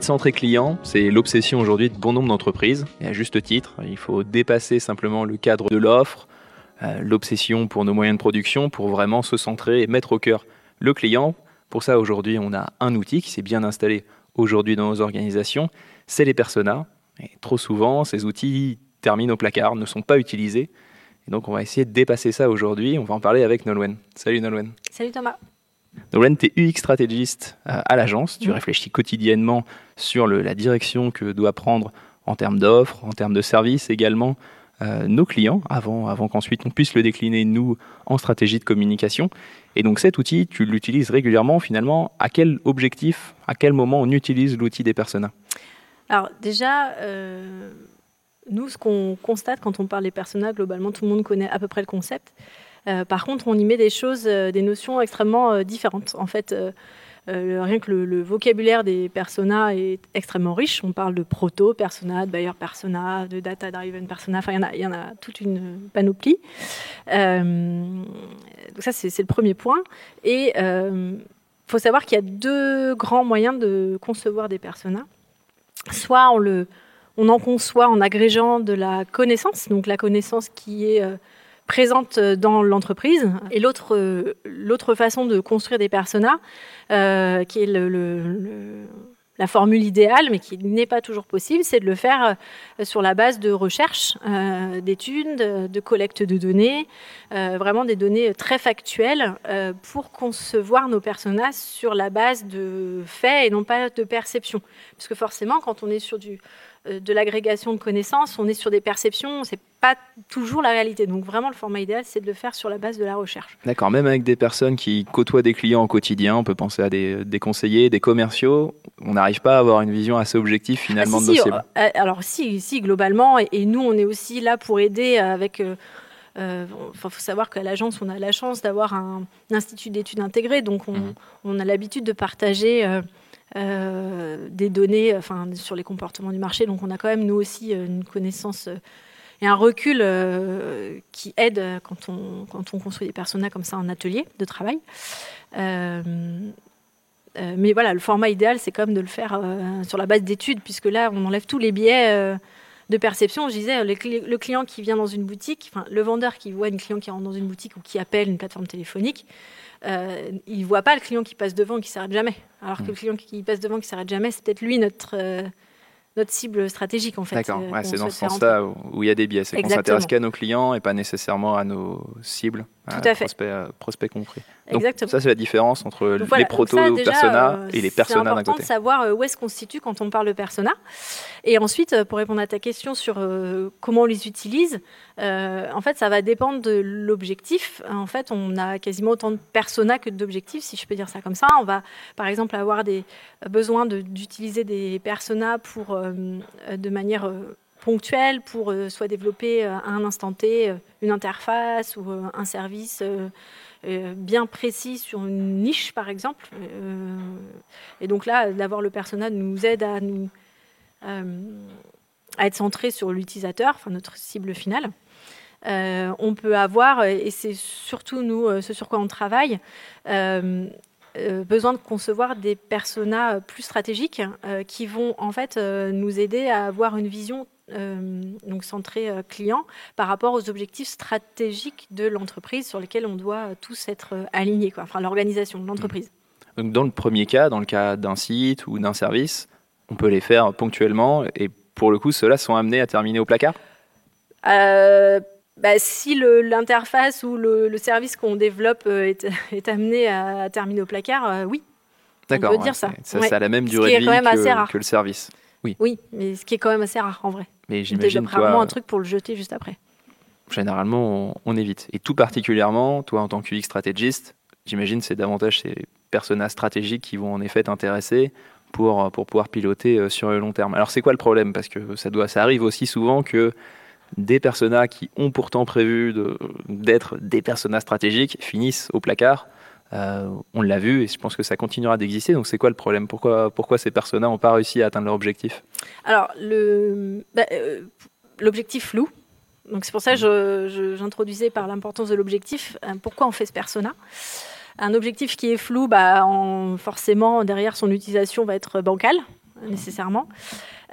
Être client, c'est l'obsession aujourd'hui de bon nombre d'entreprises, et à juste titre. Il faut dépasser simplement le cadre de l'offre, euh, l'obsession pour nos moyens de production, pour vraiment se centrer et mettre au cœur le client. Pour ça, aujourd'hui, on a un outil qui s'est bien installé aujourd'hui dans nos organisations, c'est les personas. Et trop souvent, ces outils terminent au placard, ne sont pas utilisés. Et donc, on va essayer de dépasser ça aujourd'hui. On va en parler avec Nolwenn. Salut Nolwenn. Salut Thomas. Nolwenn, tu es UX stratégiste euh, à l'agence. Tu réfléchis quotidiennement sur la direction que doit prendre en termes d'offres, en termes de services également euh, nos clients avant, avant qu'ensuite on puisse le décliner nous en stratégie de communication. Et donc cet outil, tu l'utilises régulièrement finalement. À quel objectif, à quel moment on utilise l'outil des personas? Alors déjà, euh, nous, ce qu'on constate quand on parle des personas, globalement, tout le monde connaît à peu près le concept. Euh, par contre, on y met des choses, euh, des notions extrêmement euh, différentes. En fait, rien que le, vocabulaire des personas est extrêmement riche. On parle de proto persona, de buyer persona, de data driven persona. Enfin, il y, en a toute une panoplie. donc ça, c'est le premier point. Et il faut savoir qu'il y a deux grands moyens de concevoir des personas. Soit on en conçoit en agrégeant de la connaissance, donc la connaissance qui est présente dans l'entreprise. Et l'autre, euh, l'autre façon de construire des personas, euh, qui est la formule idéale, mais qui n'est pas toujours possible, c'est de le faire sur la base de recherche, d'études, de, collecte de données, vraiment des données très factuelles pour concevoir nos personas sur la base de faits et non pas de perceptions. Parce que forcément, quand on est sur euh, de l'agrégation de connaissances, on est sur des perceptions, c'est pas toujours la réalité. Donc vraiment, le format idéal, c'est de le faire sur la base de la recherche. D'accord, même avec des personnes qui côtoient des clients au quotidien, on peut penser à des, conseillers, des commerciaux, on n'arrive pas à avoir une vision assez objective finalement ah, de nos cibles. Euh, euh, alors si, si globalement, et, nous, on est aussi là pour aider avec... il faut savoir qu'à l'agence, on a la chance d'avoir un, institut d'études intégrées, donc on, mhm. on a l'habitude de partager euh, des données enfin, sur les comportements du marché. Donc on a quand même, nous aussi, euh, une connaissance euh, et un recul qui aide quand on, quand on construit des personas comme ça en atelier de travail. mais voilà, le format idéal, c'est quand même de le faire sur la base d'études, puisque là, on enlève tous les biais de perception. Je disais, le, client qui vient dans une boutique, enfin, le vendeur qui voit une client qui rentre dans une boutique ou qui appelle une plateforme téléphonique, euh, il ne voit pas le client qui passe devant qui s'arrête jamais. Alors que mm. le client qui passe devant qui s'arrête jamais, c'est peut-être lui notre, euh, notre cible stratégique en fait. D'accord, euh, c'est dans ce sens-là où il y a des biais. C'est qu'on s'intéresse qu'à nos clients et pas nécessairement à nos cibles, Tout à, prospects, prospects compris. Exactement. ça, c'est la différence entre les proto persona euh, et les personas d'un côté. C'est important de savoir euh, où est-ce qu'on se situe quand on parle de persona. Et ensuite, euh, pour répondre à ta question sur comment on les utilise, en fait, ça va dépendre de l'objectif. En fait, on a quasiment autant de persona que d'objectifs, si je peux dire ça comme ça. On va, par exemple, avoir des besoins d'utiliser des personas pour, de manière ponctuelle pour soit développer à un instant T une interface ou un service euh, bien précis sur une niche, par exemple. Euh, et donc là, d'avoir le personnage nous aide à, nous, euh, être centré sur l'utilisateur, enfin notre cible finale. on peut avoir, et c'est surtout nous, ce sur quoi on travaille, besoin de concevoir des personas plus stratégiques qui vont en fait nous aider à avoir une vision euh, donc centré euh, client, par rapport aux objectifs stratégiques de l'entreprise sur lesquels on doit tous être euh, alignés, quoi. enfin l'organisation de l'entreprise. Mmh. Donc dans le premier cas, dans le cas d'un site ou d'un service, on peut les faire ponctuellement et pour le coup, ceux-là sont amenés à terminer au placard? Bah, si l'interface ou le, service qu'on développe est, est, amené à, terminer au placard, oui. D'accord. On peut dire ça. Ça, ça a la même durée de vie que, que, le service. Oui. Oui, mais ce qui est quand même assez rare en vrai. Mais j'imagine un truc pour le jeter juste après. Généralement, on, évite. Et tout particulièrement, toi en tant qu'UX stratégiste, j'imagine c'est davantage ces personnages stratégiques qui vont en effet t'intéresser pour, pour pouvoir piloter euh, sur le long terme. Alors c'est quoi le problème? Parce que ça, doit, ça arrive aussi souvent que des personnages qui ont pourtant prévu d'être des personnages stratégiques finissent au placard euh, on l'a vu et je pense que ça continuera d'exister. Donc c'est quoi le problème? Pourquoi, pourquoi ces personnages n'ont pas réussi à atteindre leur objectif? Alors bah, euh, l'objectif flou. Donc c'est pour ça que j'introduisais par l'importance de l'objectif. Euh, pourquoi on fait ce persona? Un objectif qui est flou, bah, forcément derrière son utilisation va être bancale. nécessairement.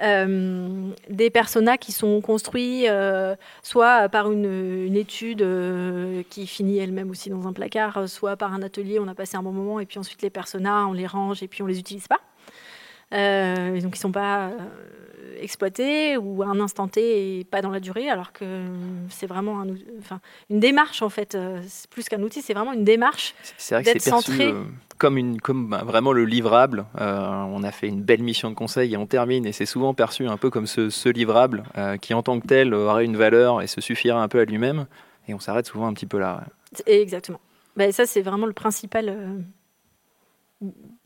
Euh, des personas qui sont construits euh, soit par une, étude euh, qui finit elle-même aussi dans un placard, soit par un atelier, on a passé un bon moment, et puis ensuite les personas, on les range et puis on les utilise pas. Donc ils ne sont pas exploité ou à un instant T et pas dans la durée, alors que c'est vraiment un, enfin, une démarche en fait, euh, plus qu'un outil, c'est vraiment une démarche. C'est vrai que c'est perçu euh, comme, une, comme bah, vraiment le livrable. Euh, on a fait une belle mission de conseil et on termine, et c'est souvent perçu un peu comme ce, ce livrable qui en tant que tel aurait une valeur et se suffira un peu à lui-même, et on s'arrête souvent un petit peu là. Exactement. Ben, ça, c'est vraiment le principal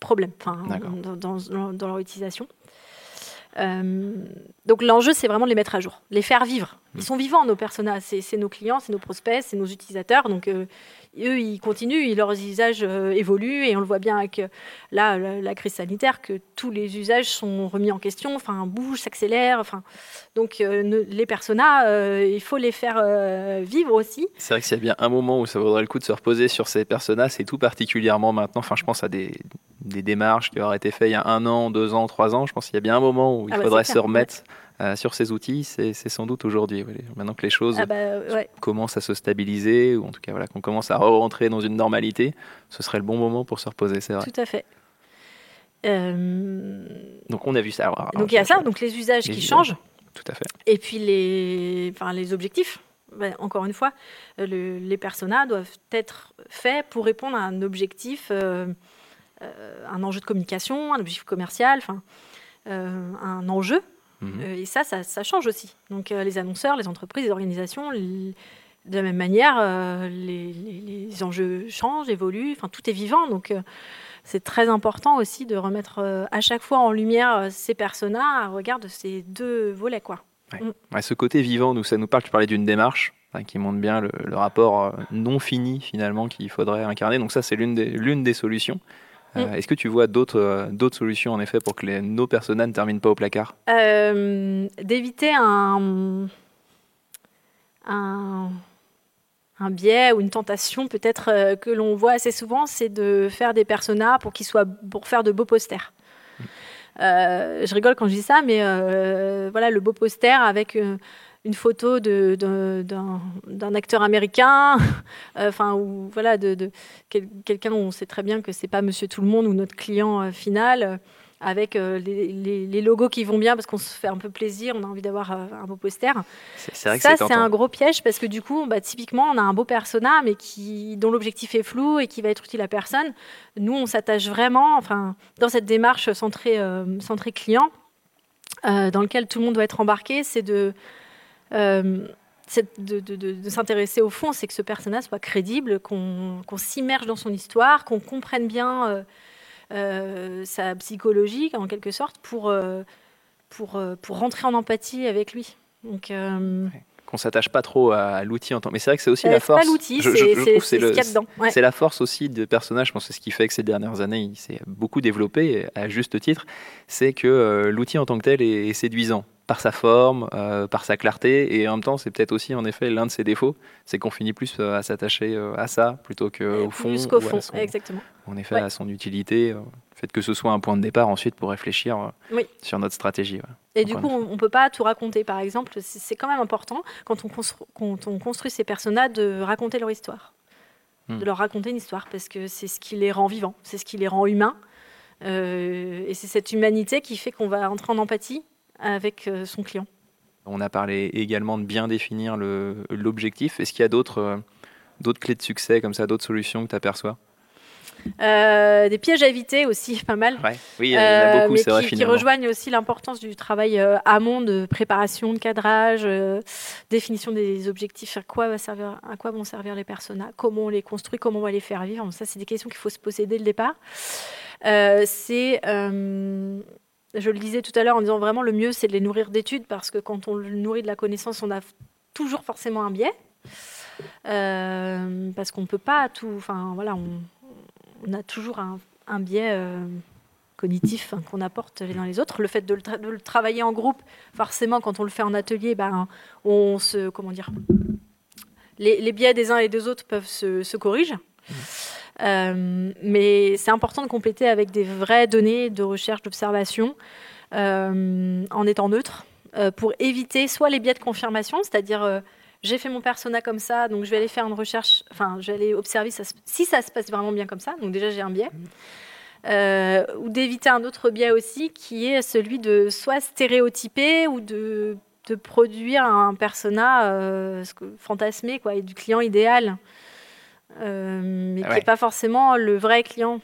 problème enfin, dans, dans, dans, leur utilisation. Euh, donc l'enjeu, c'est vraiment de les mettre à jour, les faire vivre. Ils mm. sont vivants, nos personnages. C'est nos clients, c'est nos prospects, c'est nos utilisateurs. Donc euh, eux, ils continuent, leurs usages euh, évoluent. Et on le voit bien avec là, la, crise sanitaire, que tous les usages sont remis en question, enfin, bougent, s'accélèrent. Enfin, donc les personnages, il faut les faire vivre aussi. C'est vrai que s'il y a bien un moment où ça vaudrait le coup de se reposer sur ces personnages, c'est tout particulièrement maintenant. Enfin, je pense à des, des démarches qui auraient été faites il y a un an, deux ans, trois ans. Je pense qu'il y a bien un moment où il ah bah, faudrait se remettre euh, sur ces outils. C'est sans doute aujourd'hui. Maintenant que les choses ah bah, commencent à se stabiliser, ou en tout cas voilà, qu'on commence à rentrer dans une normalité, ce serait le bon moment pour se reposer, c'est vrai. Tout à fait. Euh, donc on a vu ça. donc il y a ça, donc les usages qui changent. Tout à fait. Et puis les, enfin, les objectifs. encore une fois, euh, les personas doivent être faits pour répondre à un objectif euh, un enjeu de communication, un objectif commercial, enfin, euh, un enjeu. Mhm. Euh, et ça, ça, change aussi. Donc les annonceurs, les entreprises, les organisations, de la même manière, les, enjeux changent, évoluent, enfin tout est vivant. Donc c'est très important aussi de remettre à chaque fois en lumière ces personas à regard de ces deux volets. Quoi. Mm. ce côté vivant, nous, ça nous parle, tu parlais d'une démarche qui montre bien le, rapport non fini finalement qu'il faudrait incarner. Donc ça, c'est l'une des, l'une des solutions. Euh, mm. Est-ce que tu vois d'autres euh, d'autres solutions en effet pour que les, nos personnages ne terminent pas au placard? Euh, D'éviter un, un, un, biais ou une tentation peut-être que l'on voit assez souvent, c'est de faire des personnages pour qu'ils soient pour faire de beaux posters. Mm. je rigole quand je dis ça, mais voilà le beau poster avec une photo d'un acteur américain, euh, enfin, ou voilà, de, quelqu'un où on sait très bien que c'est pas Monsieur Tout le Monde ou notre client euh, final, euh, avec les, logos qui vont bien parce qu'on se fait un peu plaisir, on a envie d'avoir un beau poster. ça, c'est un gros piège parce que du coup, bah, typiquement, on a un beau persona, mais qui, dont l'objectif est flou et qui va être utile à personne. Nous, on s'attache vraiment, enfin, dans cette démarche centrée, centrée client, dans lequel tout le monde doit être embarqué, c'est de euh, de, s'intéresser au fond, c'est que ce personnage soit crédible, qu'on s'immerge dans son histoire, qu'on comprenne bien euh, euh, sa psychologie, en quelque sorte, pour, pour, pour rentrer en empathie avec lui. Donc, qu'on s'attache pas trop à l'outil en tant mais c'est vrai que c'est aussi la force pas l'outil c'est ce qu'il y a dedans c'est la force aussi de personnage je pense c'est ce qui fait que ces dernières années il s'est beaucoup développé à juste titre. C'est que l'outil en tant que tel est séduisant par sa forme, euh, par sa clarté, et en même temps, c'est peut-être aussi en effet l'un de ses défauts, c'est qu'on finit plus euh, à s'attacher euh, à ça plutôt qu'au fond. Plus qu'au fond, exactement. En effet, à son utilité, le fait que ce soit un point de départ ensuite pour réfléchir sur notre stratégie. Et du coup, on ne peut pas tout raconter, par exemple. C'est quand même important, quand on, quand on construit ces personnages, de raconter leur histoire. Hmm. De leur raconter une histoire, parce que c'est ce qui les rend vivants, c'est ce qui les rend humains. et c'est cette humanité qui fait qu'on va entrer en empathie avec euh, son client. On a parlé également de bien définir l'objectif. Est-ce qu'il y a d'autres euh, d'autres clés de succès comme ça, d'autres solutions que tu aperçois? Euh, des pièges à éviter aussi, pas mal. Oui, il y en a beaucoup, c'est vrai. Qui rejoignent aussi l'importance du travail amont de préparation, de cadrage, définition des objectifs, à quoi, va servir, à quoi vont servir les personnages, comment on les construit, comment on va les faire vivre. Ça, c'est des questions qu'il faut se poser dès le départ. c'est je le disais tout à l'heure en disant vraiment le mieux c'est de les nourrir d'études parce que quand on le nourrit de la connaissance, on a toujours forcément un biais. Euh, parce qu'on ne peut pas tout. Enfin voilà, on, a toujours un, biais euh, cognitif hein, qu'on apporte les uns les autres. Le fait de le, travailler en groupe, forcément, quand on le fait en atelier, ben, on se. Comment dire les, biais des uns et des autres peuvent se, corriger. Mmh. Euh, mais c'est important de compléter avec des vraies données de recherche, d'observation. en étant neutre, pour éviter soit les biais de confirmation, c'est-à-dire j'ai fait mon persona comme ça, donc je vais aller faire une recherche, enfin, je vais aller observer si ça se passe vraiment bien comme ça, donc déjà j'ai un biais. Euh, ou d'éviter un autre biais aussi qui est celui de soit stéréotyper ou de, produire un persona euh, fantasmé quoi, et du client idéal, euh, mais qui n'est pas forcément le vrai client.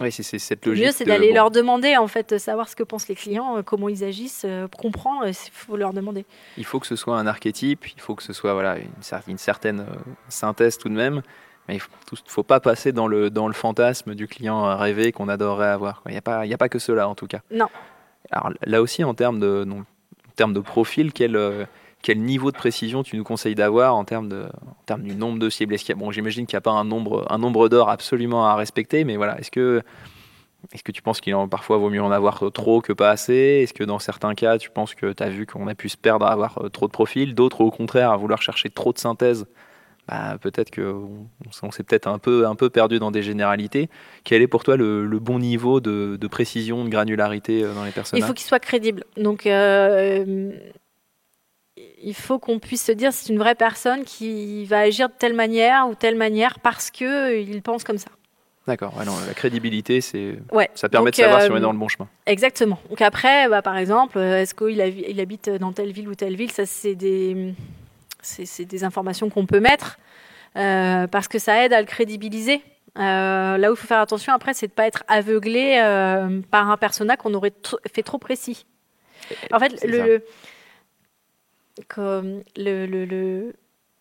Oui, c'est cette logique. Le mieux, c'est d'aller leur demander, en fait, savoir ce que pensent les clients, euh, comment ils agissent, euh, comprendre, il faut leur demander. Il faut que ce soit un archétype, il faut que ce soit voilà, une, certaine synthèse tout de même, mais il ne faut, pas passer dans le, dans le fantasme du client rêvé qu'on adorerait avoir. Il n'y a, pas, a pas que cela, en tout cas. Non. Alors là aussi, en termes de, en termes de profil, quel quel niveau de précision tu nous conseilles d'avoir en termes, de, en termes du nombre de cibles? Est-ce bon, j'imagine qu'il n'y a pas un nombre, un nombre d'or absolument à respecter, mais voilà, est-ce que, est-ce que tu penses qu'il en parfois vaut mieux en avoir trop que pas assez? Est-ce que dans certains cas, tu penses que tu as vu qu'on a pu se perdre à avoir euh, trop de profils? D'autres, au contraire, à vouloir chercher trop de synthèse bah, peut-être qu'on on, s'est peut-être un peu, un peu perdu dans des généralités. Quel est pour toi le, bon niveau de, précision, de granularité euh, dans les personnages? Il faut qu'il soit crédible. Donc, euh, il faut qu'on puisse se dire c'est une vraie personne qui va agir de telle manière ou telle manière parce que il pense comme ça. D'accord. la crédibilité, c'est ça permet de savoir si on est euh, dans le bon chemin. Exactement. Donc après, bah, par exemple, euh, est-ce qu'il il habite dans telle ville ou telle ville Ça, c'est des, c'est, des informations qu'on peut mettre euh, parce que ça aide à le crédibiliser. là où il faut faire attention après, c'est de ne pas être aveuglé par un personnage qu'on aurait fait trop précis. En fait, le, comme le, le, le,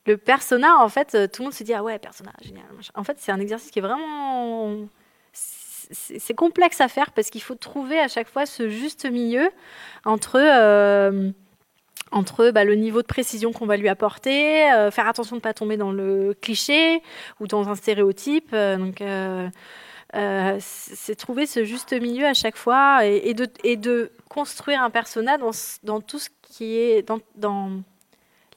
le, persona, en fait, euh, tout le monde se dit Ah ouais, persona, génial. En fait, c'est un exercice qui est vraiment. C'est complexe à faire parce qu'il faut trouver à chaque fois ce juste milieu entre. Euh, entre bah, le niveau de précision qu'on va lui apporter, euh, faire attention de ne pas tomber dans le cliché ou dans un stéréotype. donc, c'est trouver ce juste milieu à chaque fois et, et, de, et de, construire un personnage dans, dans tout ce qui est dans, dans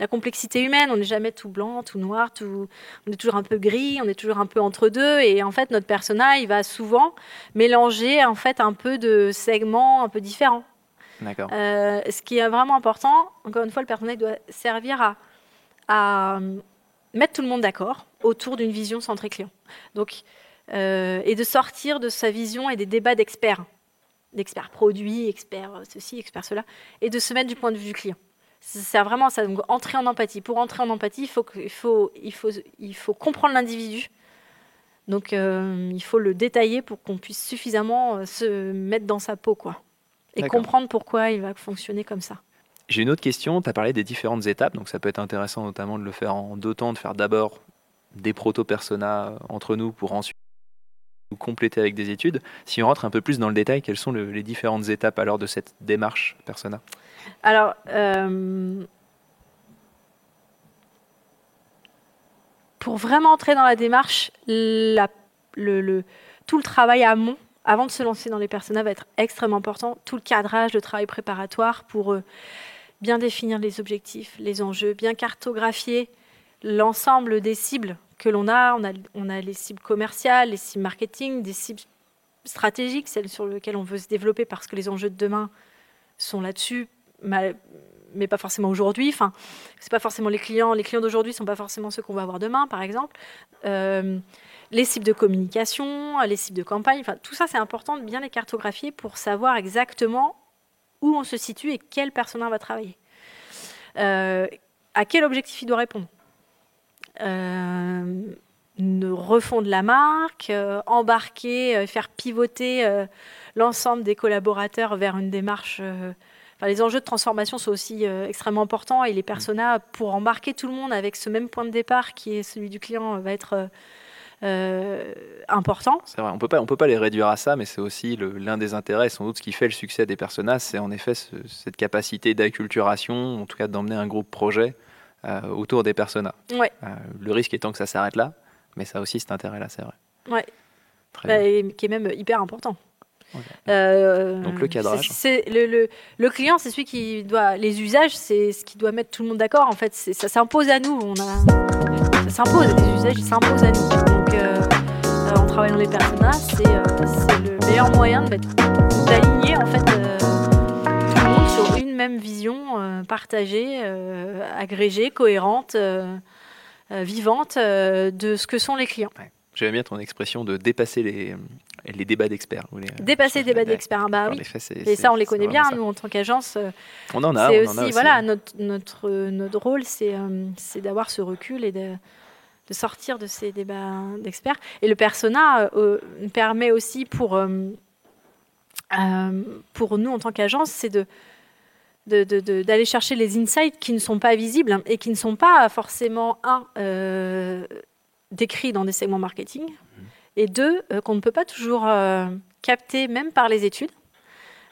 la complexité humaine. On n'est jamais tout blanc, tout noir, tout... on est toujours un peu gris, on est toujours un peu entre deux. Et en fait, notre personnage, il va souvent mélanger en fait un peu de segments un peu différents. D'accord. Euh, ce qui est vraiment important, encore une fois, le personnage doit servir à, à mettre tout le monde d'accord autour d'une vision centrée client. Donc, euh, et de sortir de sa vision et des débats d'experts d'experts produits, experts ceci, experts cela, et de se mettre du point de vue du client. C'est vraiment ça. Donc, entrer en empathie. Pour entrer en empathie, il faut, il faut, il faut, il faut comprendre l'individu. Donc, euh, il faut le détailler pour qu'on puisse suffisamment euh, se mettre dans sa peau, quoi. Et comprendre pourquoi il va fonctionner comme ça. J'ai une autre question. Tu as parlé des différentes étapes. Donc, ça peut être intéressant, notamment, de le faire en deux temps, de faire d'abord des proto-personas euh, entre nous pour ensuite compléter avec des études. Si on rentre un peu plus dans le détail, quelles sont les différentes étapes alors de cette démarche persona? Alors, euh, pour vraiment entrer dans la démarche, tout le travail amont, avant de se lancer dans les personas, va être extrêmement important. Tout le cadrage, le travail préparatoire pour euh, bien définir les objectifs, les enjeux, bien cartographier l'ensemble des cibles que l'on a. On, a. on les cibles commerciales, les cibles marketing, des cibles stratégiques, celles sur lesquelles on veut se développer parce que les enjeux de demain sont là-dessus, mais pas forcément aujourd'hui. Enfin, c'est pas forcément les clients. Les clients d'aujourd'hui sont pas forcément ceux qu'on va avoir demain, par exemple. Euh, les cibles de communication, les cibles de campagne. Enfin, tout ça, c'est important de bien les cartographier pour savoir exactement où on se situe et quel personnage va travailler. Euh, à quel objectif il doit répondre euh, refondre la marque, euh, embarquer, euh, faire pivoter l'ensemble des collaborateurs vers une démarche. Enfin, les enjeux de transformation sont aussi extrêmement importants et les personas, pour embarquer tout le monde avec ce même point de départ qui est celui du client, va être important. C'est vrai, on peut pas, on peut pas les réduire à ça, mais c'est aussi l'un des intérêts, sans doute ce qui fait le succès des personas, c'est en effet cette capacité d'acculturation, en tout cas d'emmener un groupe projet euh, autour des personas. Ouais. Euh, le risque étant que ça s'arrête là, mais ça aussi cet intérêt-là, c'est vrai. Ouais. Bah, qui est même hyper important. Euh, Donc le cadrage. Le, le, le, client, c'est celui qui doit. Les usages, c'est ce qui doit mettre tout le monde d'accord. En fait, ça s'impose à nous. On a, ça s'impose. Les usages, s'imposent à nous. Donc, on travaille dans les personnages. C'est le meilleur moyen d'aligner en fait sur une même vision partagée, agrégée, cohérente, vivante de ce que sont les clients. J'aime bien ton expression de dépasser les, les débats d'experts. Dépasser les débats d'experts, bah oui. et ça, on les connaît bien, nous, en tant qu'agence. On en a, on aussi, en a Voilà, notre, notre, notre rôle, c'est c'est d'avoir ce recul et de, de, sortir de ces débats d'experts. Et le persona euh, permet aussi pour, euh, euh, pour nous, en tant qu'agence, c'est de d'aller chercher les insights qui ne sont pas visibles et qui ne sont pas forcément, un, décrits dans des segments marketing, mmh. et deux, qu'on ne peut pas toujours capter, même par les études.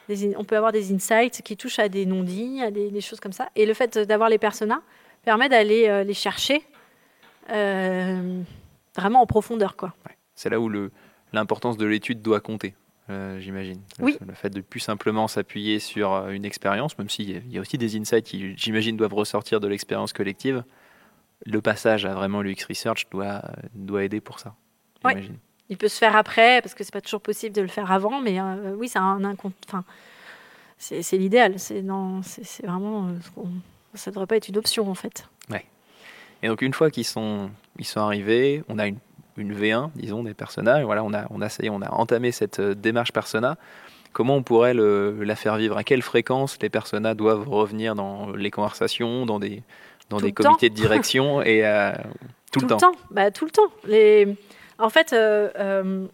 on peut avoir des insights qui touchent à des non-dits, à des, choses comme ça. Et le fait d'avoir les personas permet d'aller les chercher euh, vraiment en profondeur. quoi. C'est là où l'importance de l'étude doit compter. Euh, j'imagine. Oui. Le, fait de plus simplement s'appuyer sur euh, une expérience, même s'il y a aussi des insights qui, j'imagine, doivent ressortir de l'expérience collective, le passage à vraiment l'UX Research doit, doit aider pour ça. Oui. Il peut se faire après, parce que c'est pas toujours possible de le faire avant, mais oui, c'est un, enfin, c'est l'idéal. C'est vraiment, ça devrait pas être une option en fait. Ouais. Et donc une fois qu'ils sont, ils sont arrivés, on a une, une V1, disons, des personnages. Voilà, on a, on a, on a entamé cette euh, démarche persona. Comment on pourrait le, la faire vivre? À quelle fréquence les personas doivent revenir dans les conversations, dans des, dans des comités de direction et euh, tout, le temps? Bah, tout le temps. Les... En fait, euh,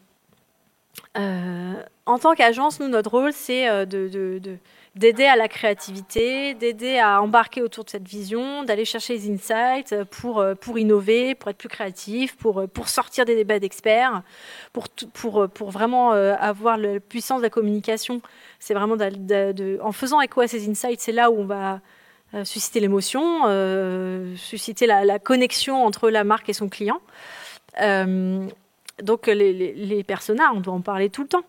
en tant qu'agence, nous, notre rôle, c'est de, de, de d'aider à la créativité, d'aider à embarquer autour de cette vision, d'aller chercher les insights pour, euh, pour innover, pour être plus créatif, pour, euh, pour sortir des débats d'experts, pour, pour, euh, pour vraiment avoir la puissance de la communication. C'est vraiment en faisant écho à ces insights, c'est là où on va susciter l'émotion, susciter la, connexion entre la marque et son client. donc les, les, les personas, on doit en parler tout le temps.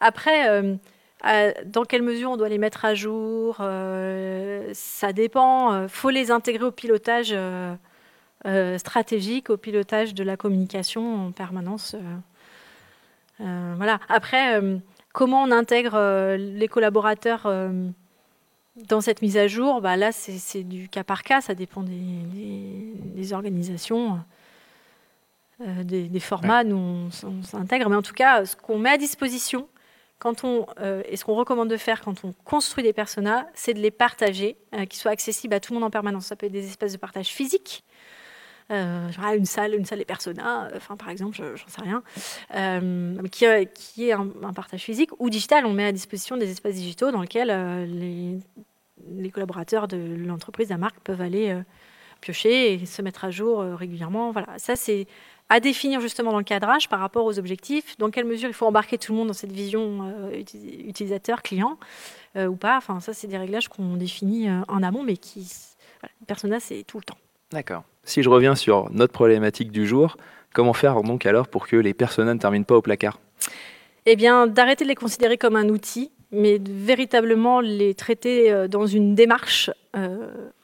Après, dans quelle mesure on doit les mettre à jour euh, Ça dépend. Il euh, faut les intégrer au pilotage euh, stratégique, au pilotage de la communication en permanence. voilà. Après, comment on intègre les collaborateurs dans cette mise à jour? Bah Là, c'est du cas par cas. Ça dépend des, organisations. Des, formats, nous on s'intègre, mais en tout cas, ce qu'on met à disposition, quand on, euh, et ce qu'on recommande de faire quand on construit des personas, c'est de les partager, euh, qu'ils soient accessibles à tout le monde en permanence. Ça peut être des espaces de partage physique, euh, genre une salle, une salle des personas, enfin par exemple, j'en sais rien, qui, qui, est un, partage physique ou digital. On met à disposition des espaces digitaux dans lesquels les, les, collaborateurs de l'entreprise, de la marque peuvent aller piocher et se mettre à jour régulièrement. Voilà, ça c'est à définir justement dans le cadrage par rapport aux objectifs, dans quelle mesure il faut embarquer tout le monde dans cette vision euh, utilisateur, client euh, ou pas. Enfin, ça, c'est des réglages qu'on définit euh, en amont, mais qui, voilà, persona, c'est tout le temps. D'accord. Si je reviens sur notre problématique du jour, comment faire donc alors pour que les personas ne terminent pas au placard? Eh bien, d'arrêter de les considérer comme un outil, mais de véritablement les traiter dans une démarche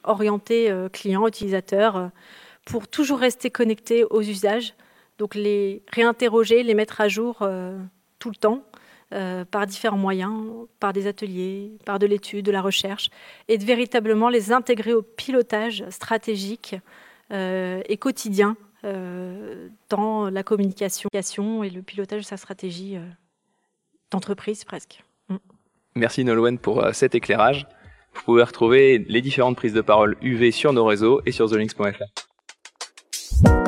orientée client, utilisateur pour toujours rester connecté aux usages, donc les réinterroger, les mettre à jour euh, tout le temps. Euh, par différents moyens, par des ateliers, par de l'étude, de la recherche, et de véritablement les intégrer au pilotage stratégique euh, et quotidien dans la communication et le pilotage de sa stratégie d'entreprise presque. Mm. Merci Nolwenn pour cet éclairage. Vous pouvez retrouver les différentes prises de parole UV sur nos réseaux et sur thelinks.fr. Thank you